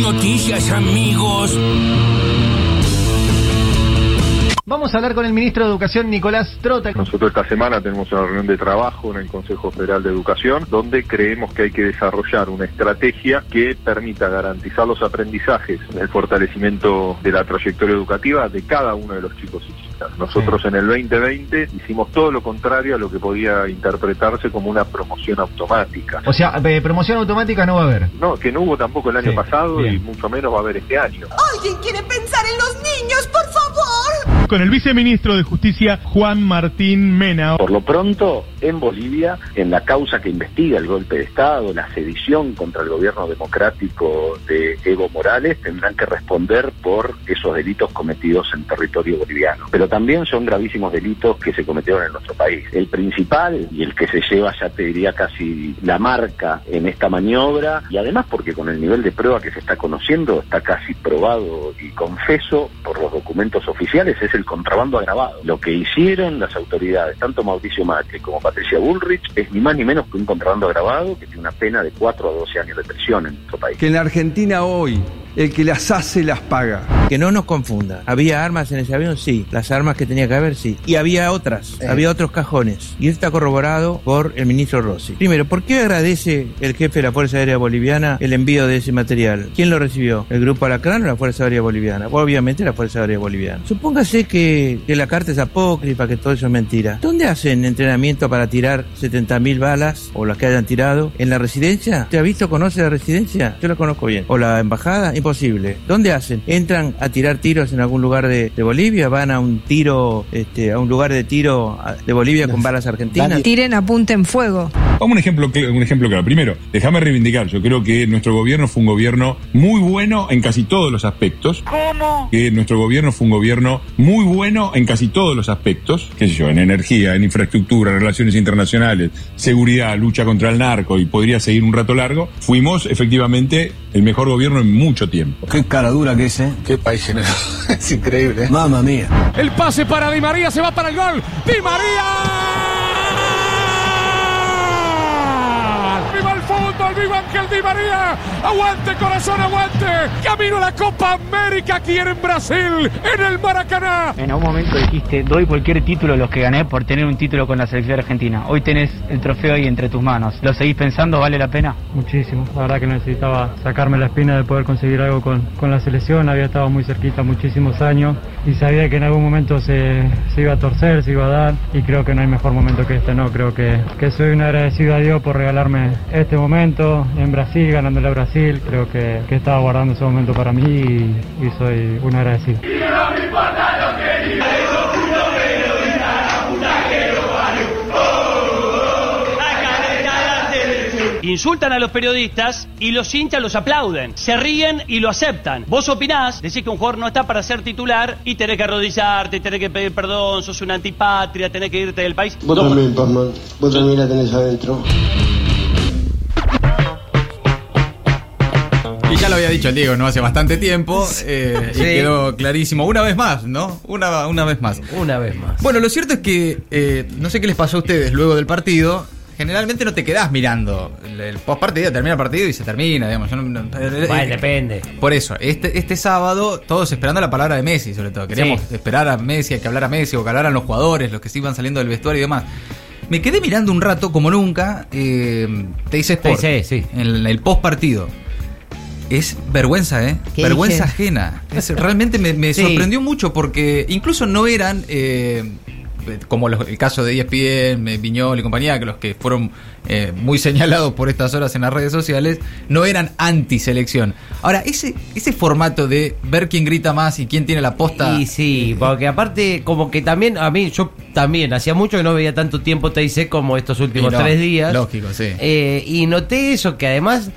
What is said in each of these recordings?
noticias, amigos. Vamos a hablar con el ministro de Educación, Nicolás Trota. Nosotros esta semana tenemos una reunión de trabajo en el Consejo Federal de Educación, donde creemos que hay que desarrollar una estrategia que permita garantizar los aprendizajes, el fortalecimiento de la trayectoria educativa de cada uno de los chicos y chicas. Nosotros en el 2020 hicimos todo lo contrario a lo que podía interpretarse como una promoción automática. O sea, eh, promoción automática no va a haber. No, que no hubo tampoco el año Sí, pasado bien. y mucho menos va a haber este año. ¿Alguien quiere pensar en los niños, por favor? Con el viceministro de Justicia, Juan Martín Mena. Por lo pronto, en Bolivia, en la causa que investiga el golpe de Estado, la sedición contra el gobierno democrático de Evo Morales, tendrán que responder por esos delitos cometidos en territorio boliviano. Pero también son gravísimos delitos que se cometieron en nuestro país. El principal y el que se lleva, ya te diría, casi la marca en esta maniobra, y además porque con el nivel de prueba que se está conociendo, está casi probado y confeso por los documentos oficiales, es el contrabando agravado. Lo que hicieron las autoridades, tanto Mauricio Macri como Patricia Bullrich, es ni más ni menos que un contrabando agravado que tiene una pena de 4 a 12 años de prisión en nuestro país. que en la Argentina hoy el que las hace las paga. Que no nos confunda. ¿Había armas en ese avión? Sí. Las armas que tenía que haber, sí. Y había otras. Había otros cajones. Y eso está corroborado por el ministro Rossi. Primero, ¿por qué agradece el jefe de la Fuerza Aérea Boliviana el envío de ese material? ¿Quién lo recibió? ¿El Grupo Alacrán o la Fuerza Aérea Boliviana? Obviamente la Fuerza Aérea Boliviana. Supóngase que, que la carta es apócrifa, que todo eso es mentira. ¿Dónde hacen entrenamiento para tirar 70.000 balas o las que hayan tirado? ¿En la residencia? ¿Te ha visto, conoce la residencia? Yo la conozco bien. ¿O la embajada? Imposible. ¿Dónde hacen? ¿Entran a tirar tiros en algún lugar de, de Bolivia? ¿Van a un tiro, este, a un lugar de tiro de Bolivia con balas argentinas? Tiren, apunten fuego. Vamos a un ejemplo, un ejemplo claro. Primero, déjame reivindicar. Yo creo que nuestro gobierno fue un gobierno muy bueno en casi todos los aspectos. ¿Cómo? Que nuestro gobierno fue un gobierno muy bueno en casi todos los aspectos. Qué sé yo, en energía, en infraestructura, relaciones internacionales, seguridad, lucha contra el narco y podría seguir un rato largo. Fuimos efectivamente el mejor gobierno en mucho tiempo. Qué cara dura que es, ¿eh? Qué país generoso. es increíble. Mamma mía. El pase para Di María se va para el gol. ¡Di María! ¡Viva Ángel Di María! ¡Aguante, corazón, aguante! ¡Camino a la Copa América aquí en Brasil, en el Maracaná! En algún momento dijiste, doy cualquier título de los que gané por tener un título con la selección argentina. Hoy tenés el trofeo ahí entre tus manos. ¿Lo seguís pensando? ¿Vale la pena? Muchísimo, la verdad que necesitaba sacarme la espina de poder conseguir algo con, con la selección, había estado muy cerquita muchísimos años y sabía que en algún momento se, se iba a torcer, se iba a dar y creo que no hay mejor momento que este, no, creo que, que soy un agradecido a Dios por regalarme este momento en Brasil, ganándole a Brasil, creo que, que estaba guardando ese momento para mí y, y soy un agradecido. Insultan a los periodistas y los hinchas los aplauden. Se ríen y lo aceptan. Vos opinás, decís que un jugador no está para ser titular y tenés que arrodillarte, tenés que pedir perdón, sos una antipatria, tenés que irte del país. Vos también, Pazman. Vos también la tenés adentro. Y ya lo había dicho el Diego, ¿no? Hace bastante tiempo. eh, Sí. Y quedó clarísimo. Una vez más, ¿no? Una, una vez más. Una vez más. Bueno, lo cierto es que, eh, no sé qué les pasó a ustedes luego del partido. Generalmente no te quedás mirando el, el post partido, termina el partido y se termina, digamos. Yo no- no- eh, Bueno, depende. Por eso, este, este sábado, todos esperando la palabra de Messi, sobre todo. Queríamos Sí. esperar a Messi, a que hablara Messi, o que hablaran los jugadores, los que se iban saliendo del vestuario y demás. Me quedé mirando un rato, como nunca, eh, te dice Sport. TIC, sí. En el, el post partido. Es vergüenza, ¿eh? ¿Qué Vergüenza dije? ajena. Es- realmente me, me Sí. sorprendió mucho porque incluso no eran, eh, como los- el caso de ESPN, eh, Viñol y compañía, que los que fueron eh, muy señalados por estas horas en las redes sociales, no eran anti-selección. Ahora, ese, ese formato de ver quién grita más y quién tiene la posta... Y sí, porque aparte, como que también, a mí, yo también, hacía mucho que no veía tanto tiempo TIC como estos últimos no, tres días. lógico, sí. Eh, y noté eso, que además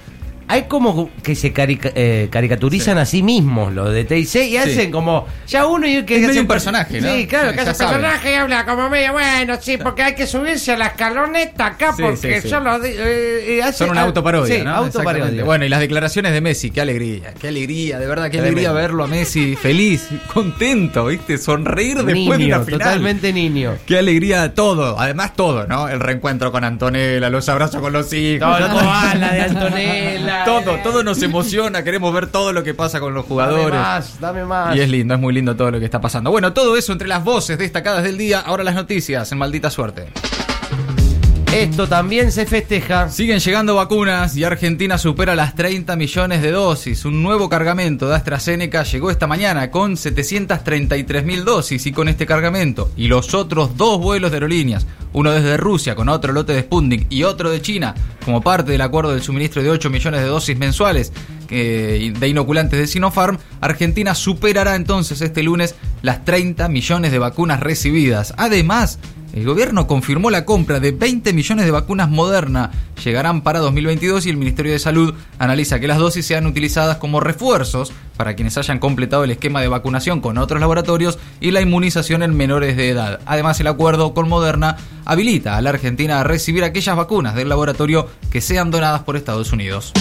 hay como que se carica- eh, caricaturizan a sí mismos los de TIC y hacen como, ya uno y que Es medio un personaje, ¿no? Sí, claro, Sí, que personaje y habla como medio, bueno, sí, porque hay que subirse a la escaloneta acá porque yo lo eh, hace- Son una autoparodia, sí, ¿no? autoparodia. Bueno, y las declaraciones de Messi, qué alegría, qué alegría, de verdad, qué alegría verlo a Messi feliz, contento, ¿viste? Sonreír después de una final. totalmente niño. Qué alegría todo, además todo, ¿no? El reencuentro con Antonella, los abrazos con los hijos. Todo koala de Antonella, todo, todo nos emociona, queremos ver todo lo que pasa con los jugadores. Dame más, dame más. Y es lindo, es muy lindo todo lo que está pasando. Bueno, todo eso entre las voces destacadas del día, ahora las noticias en Maldita Suerte. Esto también se festeja. Siguen llegando vacunas y Argentina supera las 30 millones de dosis. Un nuevo cargamento de AstraZeneca llegó esta mañana con 733 mil dosis y con este cargamento y los otros dos vuelos de aerolíneas, uno desde Rusia con otro lote de Sputnik y otro de China, como parte del acuerdo del suministro de 8 millones de dosis mensuales eh, de inoculantes de Sinopharm, Argentina superará entonces este lunes las 30 millones de vacunas recibidas. Además, el gobierno confirmó la compra de 20 millones de vacunas Moderna. Llegarán para 2022 y el Ministerio de Salud analiza que las dosis sean utilizadas como refuerzos para quienes hayan completado el esquema de vacunación con otros laboratorios y la inmunización en menores de edad. Además, el acuerdo con Moderna habilita a la Argentina a recibir aquellas vacunas del laboratorio que sean donadas por Estados Unidos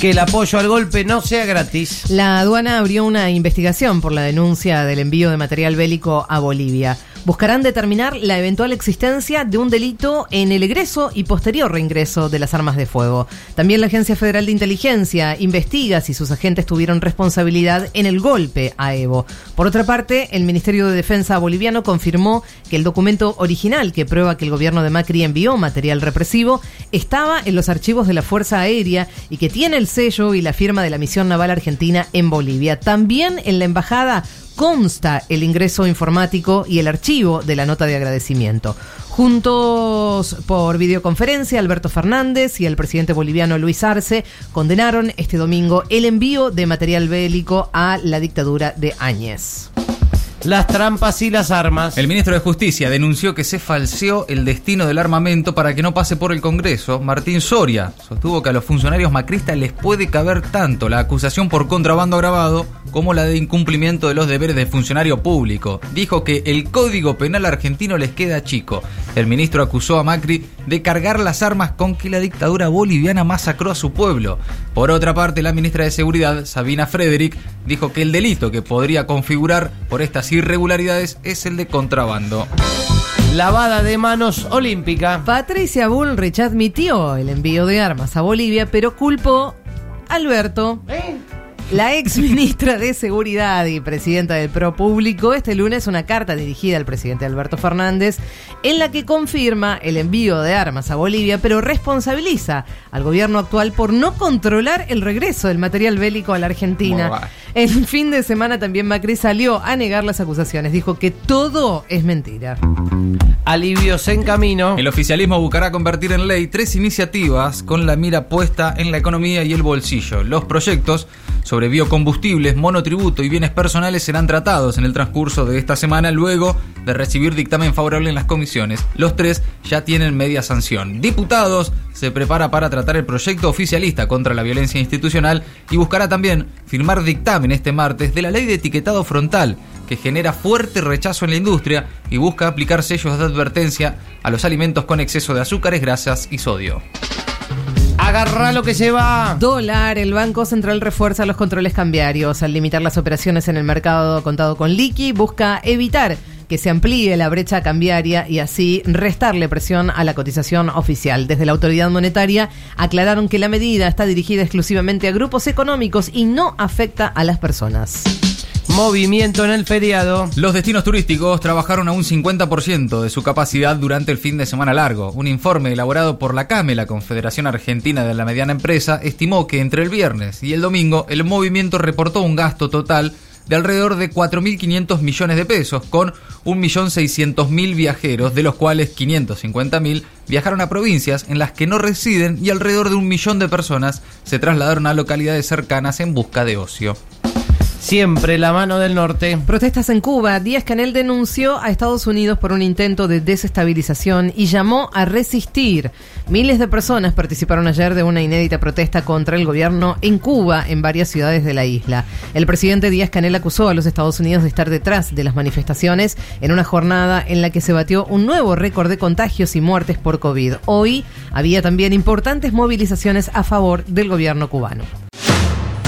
que el apoyo al golpe no sea gratis. La aduana abrió una investigación por la denuncia del envío de material bélico a Bolivia buscarán determinar la eventual existencia de un delito en el egreso y posterior reingreso de las armas de fuego. También la Agencia Federal de Inteligencia investiga si sus agentes tuvieron responsabilidad en el golpe a Evo. Por otra parte, el Ministerio de Defensa boliviano confirmó que el documento original que prueba que el gobierno de Macri envió material represivo estaba en los archivos de la Fuerza Aérea y que tiene el sello y la firma de la misión naval argentina en Bolivia. También en la embajada consta el ingreso informático y el archivo de la nota de agradecimiento. Juntos por videoconferencia, Alberto Fernández y el presidente boliviano Luis Arce condenaron este domingo el envío de material bélico a la dictadura de Áñez las trampas y las armas. El ministro de Justicia denunció que se falseó el destino del armamento para que no pase por el Congreso. Martín Soria sostuvo que a los funcionarios macristas les puede caber tanto la acusación por contrabando agravado como la de incumplimiento de los deberes de funcionario público. Dijo que el Código Penal argentino les queda chico. El ministro acusó a Macri de cargar las armas con que la dictadura boliviana masacró a su pueblo. Por otra parte, la ministra de Seguridad, Sabina Frederick, dijo que el delito que podría configurar por estas irregularidades es el de contrabando. Lavada de manos olímpica. Patricia Bullrich admitió el envío de armas a Bolivia, pero culpó a Alberto. ¿Eh? La ex ministra de Seguridad y presidenta del Pro Público este lunes una carta dirigida al presidente Alberto Fernández en la que confirma el envío de armas a Bolivia, pero responsabiliza al gobierno actual por no controlar el regreso del material bélico a la Argentina. El fin de semana también Macri salió a negar las acusaciones, dijo que todo es mentira. Alivios en camino. El oficialismo buscará convertir en ley tres iniciativas con la mira puesta en la economía y el bolsillo. Los proyectos sobre biocombustibles, monotributo y bienes personales serán tratados en el transcurso de esta semana luego de recibir dictamen favorable en las comisiones. Los tres ya tienen media sanción. Diputados se prepara para tratar el proyecto oficialista contra la violencia institucional y buscará también firmar dictamen este martes de la ley de etiquetado frontal que genera fuerte rechazo en la industria y busca aplicar sellos de advertencia a los alimentos con exceso de azúcares, grasas y sodio. Agarra lo que lleva. Dólar. El Banco Central refuerza los controles cambiarios. Al limitar las operaciones en el mercado contado con liqui, busca evitar que se amplíe la brecha cambiaria y así restarle presión a la cotización oficial. Desde la autoridad monetaria aclararon que la medida está dirigida exclusivamente a grupos económicos y no afecta a las personas. Movimiento en el feriado. Los destinos turísticos trabajaron a un 50% de su capacidad durante el fin de semana largo. Un informe elaborado por la CAME, la Confederación Argentina de la Mediana Empresa, estimó que entre el viernes y el domingo el movimiento reportó un gasto total de alrededor de 4.500 millones de pesos, con 1.600.000 viajeros, de los cuales 550.000 viajaron a provincias en las que no residen y alrededor de un millón de personas se trasladaron a localidades cercanas en busca de ocio. Siempre la mano del norte. Protestas en Cuba. Díaz Canel denunció a Estados Unidos por un intento de desestabilización y llamó a resistir. Miles de personas participaron ayer de una inédita protesta contra el gobierno en Cuba en varias ciudades de la isla. El presidente Díaz Canel acusó a los Estados Unidos de estar detrás de las manifestaciones en una jornada en la que se batió un nuevo récord de contagios y muertes por COVID. Hoy había también importantes movilizaciones a favor del gobierno cubano.